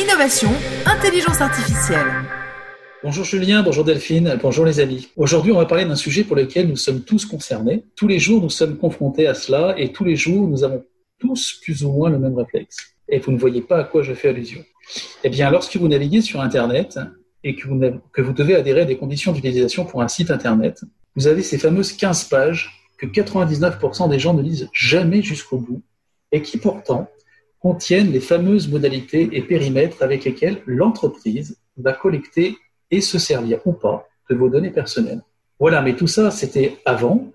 innovation, intelligence artificielle. Bonjour Julien, bonjour Delphine, bonjour les amis. Aujourd'hui, on va parler d'un sujet pour lequel nous sommes tous concernés. Tous les jours, nous sommes confrontés à cela et tous les jours, nous avons tous plus ou moins le même réflexe. Et vous ne voyez pas à quoi je fais allusion. Eh bien, lorsque vous naviguez sur Internet et que vous, que vous devez adhérer à des conditions d'utilisation pour un site Internet, vous avez ces fameuses 15 pages que 99% des gens ne lisent jamais jusqu'au bout et qui pourtant contiennent les fameuses modalités et périmètres avec lesquels l'entreprise va collecter et se servir ou pas de vos données personnelles. Voilà, mais tout ça, c'était avant,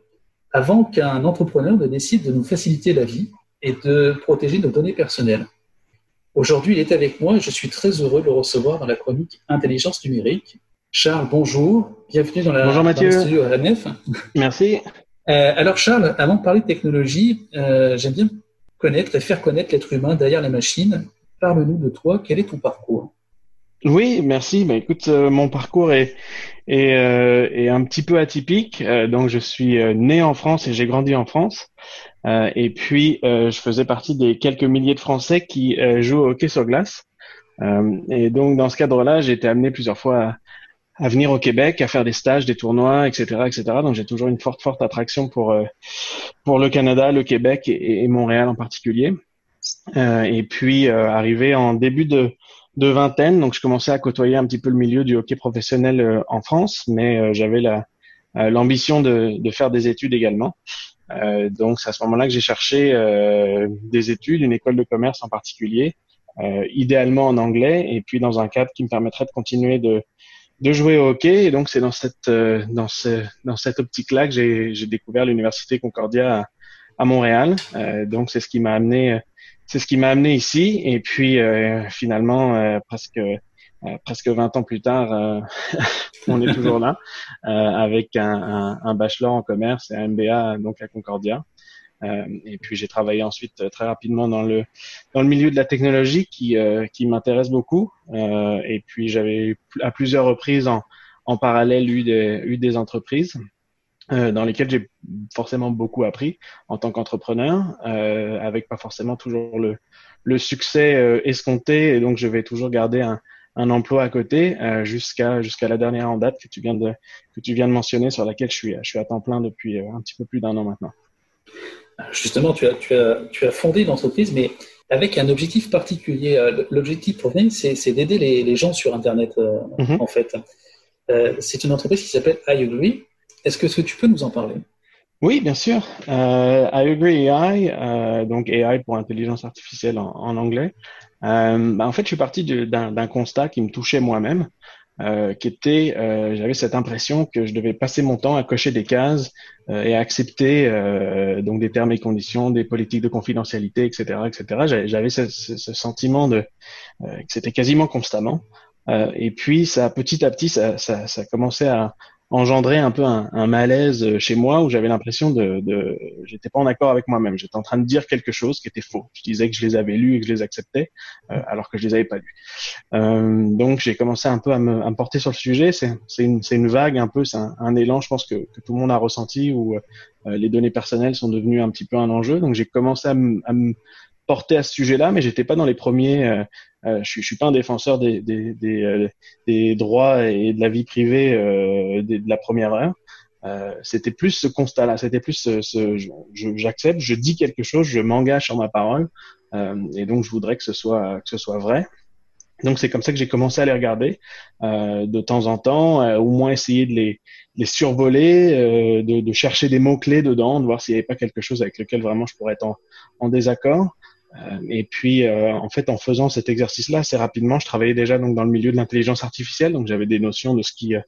avant qu'un entrepreneur ne décide de nous faciliter la vie et de protéger nos données personnelles. Aujourd'hui, il est avec moi et je suis très heureux de le recevoir dans la chronique Intelligence numérique. Charles, bonjour. Bienvenue dans, la, bonjour, Mathieu. le studio à la nef. Merci. Euh, alors Charles, avant de parler de technologie, euh, j'aime bien connaître et faire connaître l'être humain derrière la machine. Parle-nous de toi, quel est ton parcours? Oui, merci. Bah, écoute, euh, mon parcours est, est, euh, est, un petit peu atypique. Euh, donc, je suis né en France et j'ai grandi en France. et puis, je faisais partie des quelques milliers de Français qui jouent au hockey sur glace. et donc, dans ce cadre-là, j'ai été amené plusieurs fois à, venir au Québec, à faire des stages, des tournois, etc., etc. Donc j'ai toujours une forte, forte attraction pour euh, pour le Canada, le Québec et, et Montréal en particulier. Euh, et puis euh, arrivé en début de de vingtaine, donc je commençais à côtoyer un petit peu le milieu du hockey professionnel euh, en France, mais euh, j'avais la l'ambition de, de faire des études également. donc c'est à ce moment-là que j'ai cherché des études, une école de commerce en particulier, idéalement en anglais, et puis dans un cadre qui me permettrait de continuer de de jouer au hockey. Et donc, c'est dans cette, euh, dans, ce, dans cette optique-là que j'ai découvert l'université Concordia à, Montréal. Euh, donc, c'est ce qui m'a amené, c'est ce qui m'a amené ici. Et puis, euh, finalement, presque, presque 20 ans plus tard, on est toujours là avec un, un, un, bachelor en commerce et un MBA donc à Concordia. Euh, et puis j'ai travaillé ensuite euh, très rapidement dans le dans le milieu de la technologie qui euh, qui m'intéresse beaucoup. et puis j'avais à plusieurs reprises en en parallèle eu des eu des entreprises dans lesquelles j'ai forcément beaucoup appris en tant qu'entrepreneur, avec pas forcément toujours le le succès escompté. Et donc je vais toujours garder un un emploi à côté jusqu'à jusqu'à la dernière en date que tu viens de que tu viens de mentionner sur laquelle je suis je suis à temps plein depuis un petit peu plus d'un an maintenant. Justement, tu as, tu as, tu as fondé une entreprise, mais avec un objectif particulier. Euh, l'objectif premier, c'est d'aider les, les, gens sur Internet, euh, mm-hmm. en fait. Euh, c'est une entreprise qui s'appelle I Agree. Est-ce que, tu peux nous en parler? Oui, bien sûr. Euh, I Agree AI, donc AI pour intelligence artificielle en, en anglais. Bah, en fait, je suis parti d'un constat qui me touchait moi-même. Euh, qui était, euh, j'avais cette impression que je devais passer mon temps à cocher des cases euh, et à accepter euh, donc des termes et conditions, des politiques de confidentialité, etc., etc. J'avais ce, ce, sentiment de euh, que c'était quasiment constamment. et puis ça, petit à petit, ça, ça, ça commençait à, engendré un peu un, un, malaise chez moi où j'avais l'impression de, de j'étais pas en accord avec moi-même. J'étais en train de dire quelque chose qui était faux. Je disais que je les avais lus et que je les acceptais euh, alors que je les avais pas lus. Euh, donc j'ai commencé un peu à me, à me, porter sur le sujet. C'est une, une vague un peu, c'est un, un, élan, je pense que, que, tout le monde a ressenti où euh, les données personnelles sont devenues un petit peu un enjeu. Donc j'ai commencé à me porté à ce sujet-là, mais j'étais pas dans les premiers. Euh, euh, je, suis, je suis pas un défenseur des, des, des, euh, des, droits et de la vie privée de, la première heure. c'était plus ce constat-là, c'était plus ce, ce j'accepte, je, dis quelque chose, je m'engage sur ma parole, et donc je voudrais que ce soit que ce soit vrai. Donc c'est comme ça que j'ai commencé à les regarder euh, de temps en temps, euh, au moins essayer de les, les survoler, euh, de, de, chercher des mots clés dedans, de voir s'il n'y avait pas quelque chose avec lequel vraiment je pourrais être en, en désaccord. Euh, et puis, euh, en fait, en faisant cet exercice-là, assez rapidement, je travaillais déjà donc dans le milieu de l'intelligence artificielle, donc j'avais des notions de ce qui euh,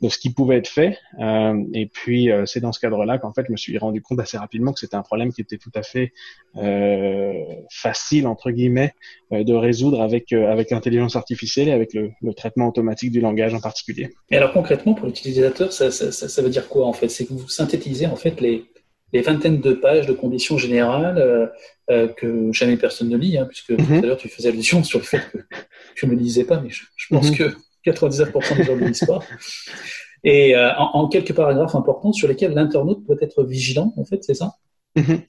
de ce qui pouvait être fait. Euh, et puis, euh, c'est dans ce cadre-là qu'en fait, je me suis rendu compte assez rapidement que c'était un problème qui était tout à fait euh, facile, entre guillemets, de résoudre avec, avec l'intelligence artificielle et avec le, le, traitement automatique du langage en particulier. Et alors, concrètement, pour l'utilisateur, ça, ça, ça, ça, veut dire quoi, en fait? C'est que vous synthétisez, en fait, les, les vingtaines de pages de conditions générales euh, que jamais personne ne lit, hein, puisque tout mhm. à l'heure tu faisais allusion sur le fait que je ne le lisais pas, mais je, pense mhm. que 99% des gens ne lisent pas. Et euh, en, en, quelques paragraphes importants sur lesquels l'internaute peut être vigilant, en fait, c'est ça? Mhm.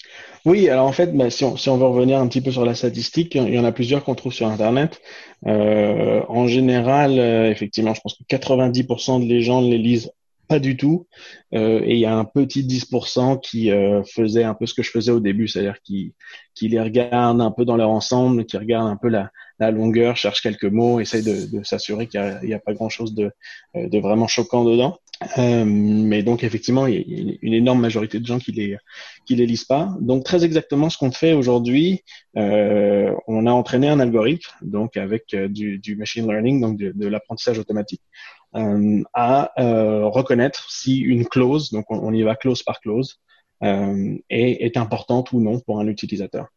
Oui, alors en fait, bah, si, on, si, on, veut revenir un petit peu sur la statistique, il y en a plusieurs qu'on trouve sur Internet. Euh, en général, effectivement, je pense que 90% des gens les lisent pas du tout. Euh, et il y a un petit 10% qui euh, faisait un peu ce que je faisais au début, c'est-à-dire qui, qui les regardent un peu dans leur ensemble, qui regardent un peu la, la longueur, cherche quelques mots, essaye de, de s'assurer qu'il n'y a, a, pas grand-chose de, de vraiment choquant dedans. Euh, mais donc effectivement, il y a une énorme majorité de gens qui les qui les lisent pas. Donc très exactement ce qu'on fait aujourd'hui, euh, on a entraîné un algorithme donc avec euh, du, du machine learning, donc de, de l'apprentissage automatique, euh, à euh, reconnaître si une clause, donc on, y va clause par clause, euh, est, est, importante ou non pour un utilisateur.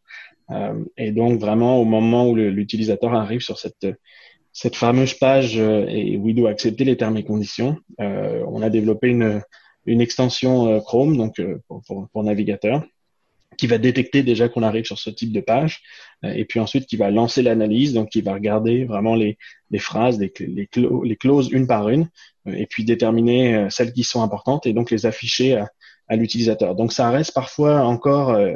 et donc vraiment au moment où l'utilisateur arrive sur cette cette fameuse page euh, et où il doit accepter les termes et conditions. Euh, on a développé une, une extension euh, Chrome, donc pour, pour, pour, navigateur, qui va détecter déjà qu'on arrive sur ce type de page, et puis ensuite qui va lancer l'analyse, donc qui va regarder vraiment les, les phrases, les, les, clauses une par une, et puis déterminer celles qui sont importantes et donc les afficher à, à l'utilisateur. Donc ça reste parfois encore euh,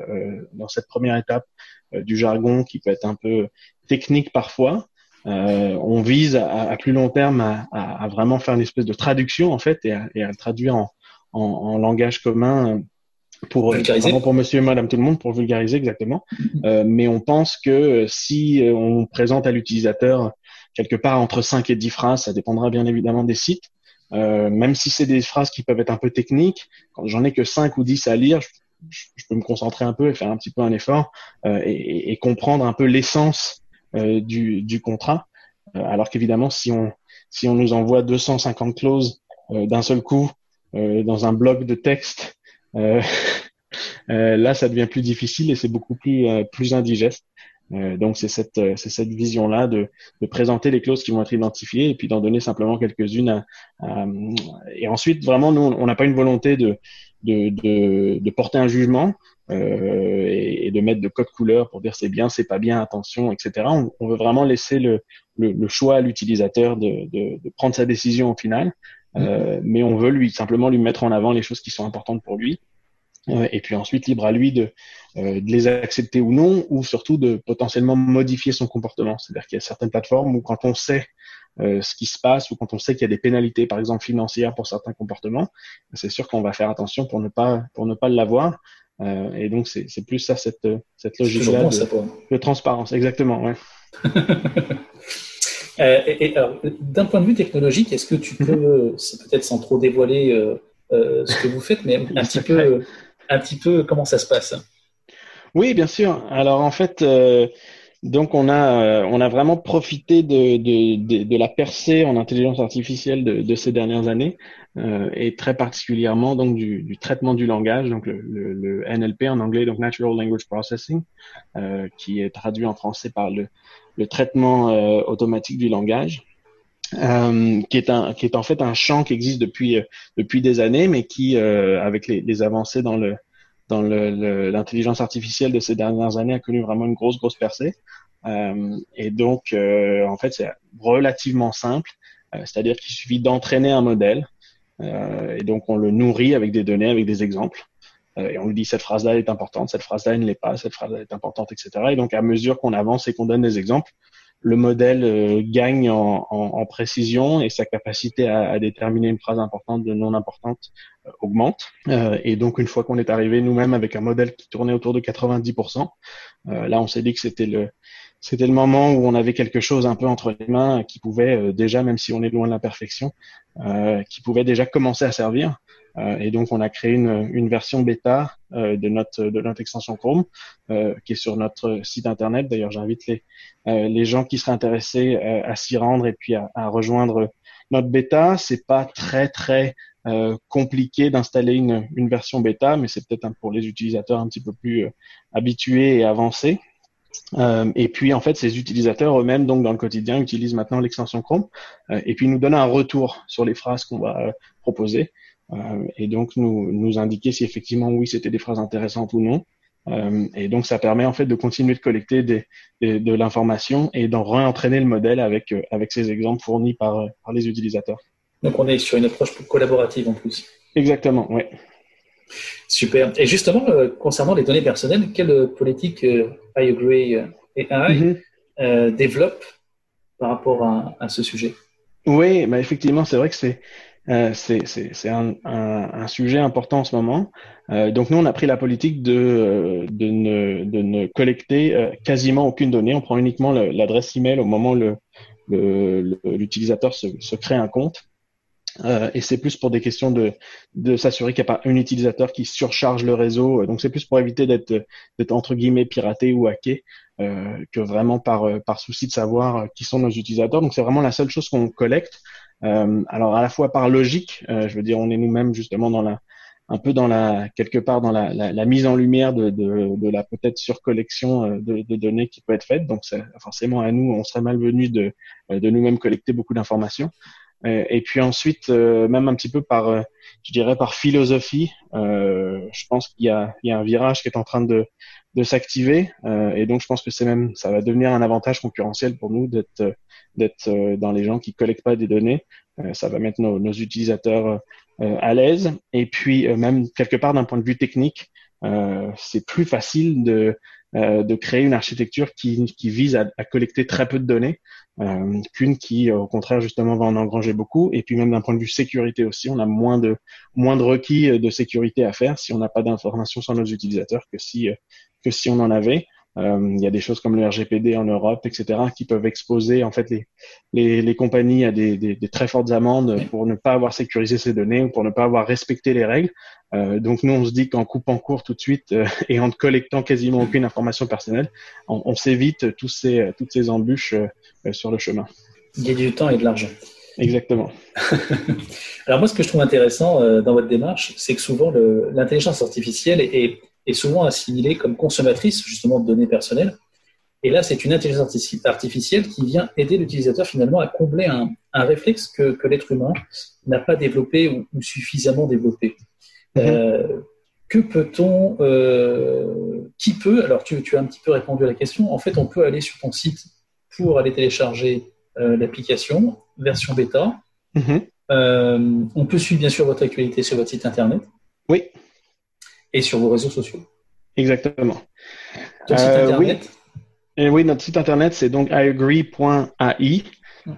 dans cette première étape du jargon qui peut être un peu technique parfois, euh, on vise à, plus long terme à, vraiment faire une espèce de traduction en fait et à, le traduire en, langage commun pour pour Monsieur et Madame tout le monde pour vulgariser exactement. Euh, mais on pense que si on présente à l'utilisateur quelque part entre 5 et 10 phrases, ça dépendra bien évidemment des sites. Euh, même si c'est des phrases qui peuvent être un peu techniques, quand j'en ai que 5 ou 10 à lire, je, peux me concentrer un peu et faire un petit peu un effort et, et, comprendre un peu l'essence euh, du, du, contrat. Euh, alors qu'évidemment, si on, si on nous envoie 250 clauses euh, d'un seul coup dans un bloc de texte, là, ça devient plus difficile et c'est beaucoup plus, plus indigeste. donc c'est cette c'est cette vision là de, de présenter les clauses qui vont être identifiées et puis d'en donner simplement quelques-unes et ensuite vraiment nous on n'a pas une volonté de de, de de, porter un jugement euh, et, de mettre de code couleur pour dire c'est bien, c'est pas bien, attention, etc. On, veut vraiment laisser le, le, choix à l'utilisateur de, de, de, prendre sa décision au final, euh, mais on veut lui simplement lui mettre en avant les choses qui sont importantes pour lui. Euh, et puis ensuite, libre à lui de, euh, de les accepter ou non, ou surtout de potentiellement modifier son comportement. C'est-à-dire qu'il y a certaines plateformes où quand on sait euh, ce qui se passe ou quand on sait qu'il y a des pénalités, par exemple financières pour certains comportements, c'est sûr qu'on va faire attention pour ne pas pour ne pas l'avoir. Euh, et donc, c'est plus ça, cette, cette logique-là de, de, transparence. Exactement, ouais. euh, et, alors, d'un point de vue technologique, est-ce que tu peux, mhm. c'est peut-être sans trop dévoiler euh, euh, ce que vous faites, mais un petit peu, un petit peu comment ça se passe? Oui, bien sûr. Alors, en fait, donc on a, on a vraiment profité de, de, de, la percée en intelligence artificielle de, ces dernières années euh, et très particulièrement donc du, traitement du langage, donc le, NLP en anglais, donc Natural Language Processing, euh, qui est traduit en français par le, le traitement euh, automatique du langage. Euh, qui est un qui est en fait un champ qui existe depuis euh, depuis des années mais qui avec les, les, avancées dans le dans l'intelligence artificielle de ces dernières années a connu vraiment une grosse grosse percée et donc en fait c'est relativement simple c'est-à-dire qu'il suffit d'entraîner un modèle euh, et donc on le nourrit avec des données, avec des exemples. Euh, et on lui dit cette phrase-là est importante, cette phrase-là ne l'est pas, cette phrase-là est importante, etc. Et donc à mesure qu'on avance et qu'on donne des exemples, le modèle euh, gagne en, en, en, précision et sa capacité à, à, déterminer une phrase importante de non importante euh, augmente. Euh, et donc une fois qu'on est arrivé nous-mêmes avec un modèle qui tournait autour de 90%, là on s'est dit que c'était le c'était le moment où on avait quelque chose un peu entre les mains qui pouvait euh, déjà, même si on est loin de la perfection, euh, qui pouvait déjà commencer à servir. Euh, et donc, on a créé une, une version bêta euh, de notre de notre extension Chrome, euh, qui est sur notre site internet. D'ailleurs, j'invite les les gens qui seraient intéressés à s'y rendre et puis à, à rejoindre notre bêta. C'est pas très très compliqué d'installer une, une version bêta, mais c'est peut-être pour les utilisateurs un petit peu plus habitués et avancés. Euh, et puis en fait, ces utilisateurs eux-mêmes, donc dans le quotidien, utilisent maintenant l'extension Chrome euh, et puis nous donnent un retour sur les phrases qu'on va euh, et donc nous nous indiquer si effectivement oui c'était des phrases intéressantes ou non. et donc ça permet en fait de continuer de collecter des, de l'information et d'en réentraîner le modèle avec avec ces exemples fournis par par les utilisateurs. Donc on est sur une approche collaborative en plus. Exactement, oui. Super. Et justement, concernant les données personnelles, quelle politique iAgree AI mm développe par rapport à, ce sujet? Oui, bah effectivement, c'est vrai que c'est euh, c'est un, un, un, sujet important en ce moment. Euh, donc nous, on a pris la politique de, euh, de, ne, de ne collecter euh, quasiment aucune donnée. On prend uniquement l'adresse email au moment où l'utilisateur le, se, se, crée un compte. Et c'est plus pour des questions de, de s'assurer qu'il n'y a pas un utilisateur qui surcharge le réseau. Donc c'est plus pour éviter d'être entre guillemets piraté ou hacké que vraiment par, par souci de savoir qui sont nos utilisateurs. Donc c'est vraiment la seule chose qu'on collecte. Euh, alors à la fois par logique, euh, je veux dire, on est nous-mêmes justement dans la, un peu dans la quelque part dans la, mise en lumière de la peut-être surcollection euh, de, de, données qui peut être faite. Donc c'est forcément à nous, on serait malvenu de, de nous-mêmes collecter beaucoup d'informations. Et puis ensuite, même un petit peu par, je dirais par philosophie, je pense qu'il y a, il y a un virage qui est en train de, de s'activer. et donc je pense que c'est même, ça va devenir un avantage concurrentiel pour nous d'être d'être euh, dans les gens qui collectent pas des données. Euh, ça va mettre nos, utilisateurs euh, à l'aise. Et puis même quelque part d'un point de vue technique, c'est plus facile de de créer une architecture qui, vise à, collecter très peu de données qu'une qui au contraire justement va en engranger beaucoup. Et puis même d'un point de vue sécurité aussi on a moins de moins de requis de sécurité à faire si on n'a pas d'informations sur nos utilisateurs que si que si on en avait. euh, il y a des choses comme le RGPD en Europe, etc., qui peuvent exposer en fait les, les, les compagnies à des, des, des, très fortes amendes pour ne pas avoir sécurisé ces données ou pour ne pas avoir respecté les règles. Euh, donc nous, on se dit qu'en coupant court tout de suite euh, et en ne collectant quasiment aucune information personnelle, on, on s'évite tous ces, toutes ces embûches euh, sur le chemin. Il y a du temps et de l'argent. Exactement. Alors moi, ce que je trouve intéressant dans votre démarche, c'est que souvent l'intelligence artificielle est, est souvent assimilée comme consommatrice justement de données personnelles. Et là, c'est une intelligence artificielle qui vient aider l'utilisateur finalement à combler un, un réflexe que, que l'être humain n'a pas développé ou, ou suffisamment développé. Mm-hmm. euh, que peut-on, euh, qui peut, alors tu, tu, as un petit peu répondu à la question, en fait on peut aller sur ton site pour aller télécharger euh, l'application, version bêta. Mm-hmm. On peut suivre bien sûr votre actualité sur votre site internet. Oui et sur vos réseaux sociaux. Exactement. Ton site euh, internet oui. Et oui, notre site internet, c'est donc iAgree.ai.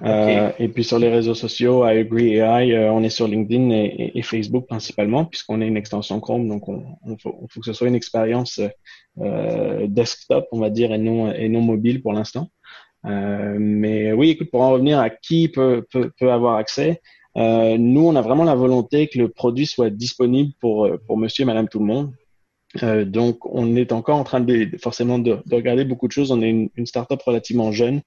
Euh, et puis sur les réseaux sociaux, iAgree.ai, euh, on est sur LinkedIn et, et, Facebook principalement, puisqu'on est une extension Chrome, donc on, on, faut, on faut, que ce soit une expérience euh, desktop, on va dire, et non, et non mobile pour l'instant. Mais oui, écoute, pour en revenir à qui peut, peut, peut avoir accès, euh, nous, on a vraiment la volonté que le produit soit disponible pour, euh, monsieur et madame tout le monde. Euh, donc, on est encore en train de forcément de, de regarder beaucoup de choses. On est une, une startup relativement jeune,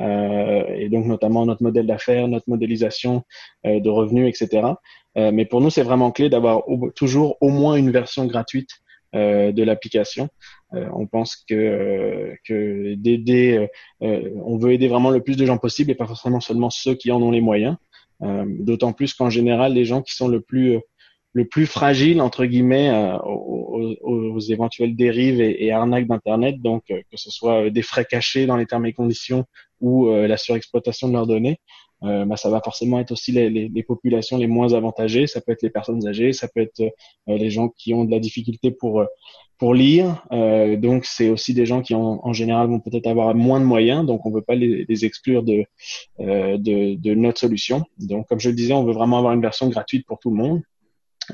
euh, et donc notamment notre modèle d'affaires, notre modélisation de revenus, etc. Mais pour nous, c'est vraiment clé d'avoir toujours au moins une version gratuite de l'application. on pense que, que d'aider, on veut aider vraiment le plus de gens possible et pas forcément seulement ceux qui en ont les moyens. Euh, d'autant plus qu'en général, les gens qui sont le plus euh, le plus fragiles entre guillemets euh, aux, éventuelles dérives et, arnaques d'internet, donc que ce soit des frais cachés dans les termes et conditions ou la surexploitation de leurs données, euh, bah, ça va forcément être aussi les, les, populations les moins avantagées. Ça peut être les personnes âgées, ça peut être euh, les gens qui ont de la difficulté pour pour lire. Euh, donc, c'est aussi des gens qui, en, en général, vont peut-être avoir moins de moyens. Donc, on ne veut pas les, les exclure de, euh, de, de, notre solution. Donc, comme je le disais, on veut vraiment avoir une version gratuite pour tout le monde.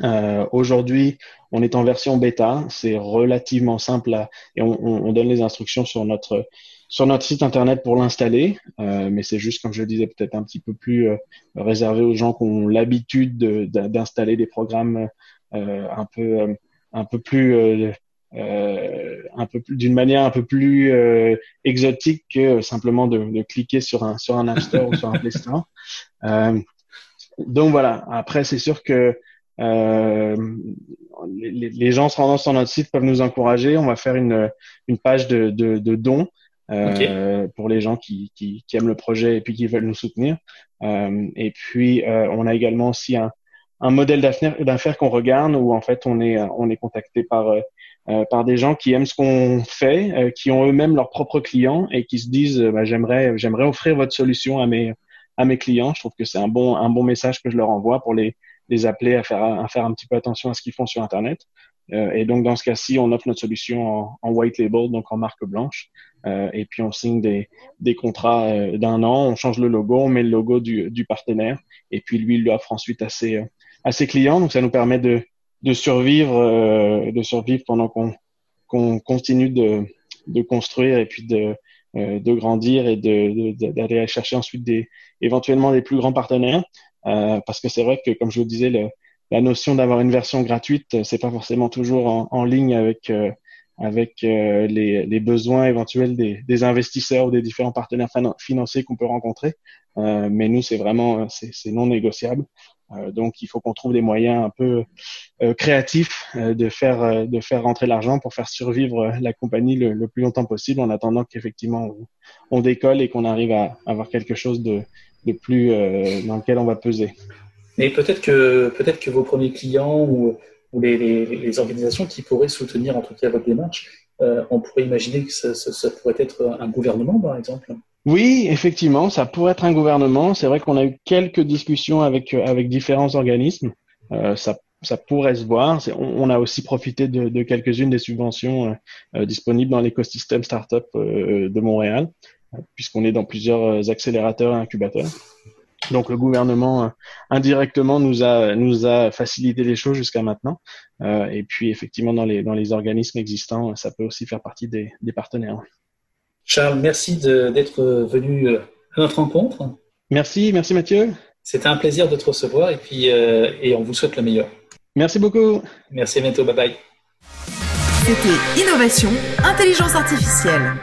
Euh, Aujourd'hui, on est en version bêta. C'est relativement simple à, et on, on, donne les instructions sur notre sur notre site internet pour l'installer, euh, mais c'est juste, comme je le disais, peut-être un petit peu plus euh, réservé aux gens qui ont l'habitude d'installer des programmes euh, un peu un peu plus euh, un peu plus d'une manière un peu plus euh, exotique que simplement de, de, cliquer sur un sur un App Store ou sur un Play Store. Euh, donc voilà. Après, c'est sûr que euh, les, les, gens se rendant sur notre site peuvent nous encourager. On va faire une une page de de, de dons. Euh, pour les gens qui, qui, qui, aiment le projet et puis qui veulent nous soutenir. Euh, et puis, euh, on a également aussi un, un modèle d'affaires qu'on regarde où en fait on est on est contacté par euh, par des gens qui aiment ce qu'on fait, euh, qui ont eux-mêmes leurs propres clients et qui se disent euh, bah, j'aimerais j'aimerais offrir votre solution à mes à mes clients. Je trouve que c'est un bon un bon message que je leur envoie pour les les appeler à faire, à faire un petit peu attention à ce qu'ils font sur Internet. Euh, et donc, dans ce cas-ci, on offre notre solution en, white label, donc en marque blanche. Euh, et puis, on signe des, des contrats euh, d'un an, on change le logo, on met le logo du, du partenaire. Et puis, lui, il l'offre ensuite à ses, à ses clients. Donc, ça nous permet de, de survivre, de survivre pendant qu'on continue de, de construire et puis de, de grandir et d'aller de, chercher ensuite des, éventuellement des plus grands partenaires. Euh, parce que c'est vrai que, comme je vous disais, le, la notion d'avoir une version gratuite, c'est pas forcément toujours en, en ligne avec euh, avec euh, les, les, besoins éventuels des, des, investisseurs ou des différents partenaires financiers qu'on peut rencontrer. Euh, mais nous, c'est vraiment c'est non négociable. Euh, donc, il faut qu'on trouve des moyens un peu créatifs de faire de faire rentrer l'argent pour faire survivre la compagnie le, plus longtemps possible, en attendant qu'effectivement on, décolle et qu'on arrive à avoir quelque chose de, de plus dans lequel on va peser. Mais peut-être que, peut-être que vos premiers clients ou, les, organisations qui pourraient soutenir en tout cas votre démarche, euh, on pourrait imaginer que ça, pourrait être un gouvernement, par exemple. Oui, effectivement, ça pourrait être un gouvernement. C'est vrai qu'on a eu quelques discussions avec, avec différents organismes. Euh, ça, ça pourrait se voir. On, a aussi profité de, quelques-unes des subventions euh, euh disponibles dans l'écosystème startup euh, de Montréal, puisqu'on est dans plusieurs accélérateurs et incubateurs. Donc le gouvernement euh, indirectement nous a nous a facilité les choses jusqu'à maintenant. Euh, et puis effectivement dans les dans les organismes existants, ça peut aussi faire partie des partenaires. Charles, merci d'être venu euh, à notre rencontre. Merci, merci Mathieu. C'était un plaisir de te recevoir et puis euh, et on vous souhaite le meilleur. Merci beaucoup. Merci à bientôt, bye bye. C'était Innovation, Intelligence Artificielle.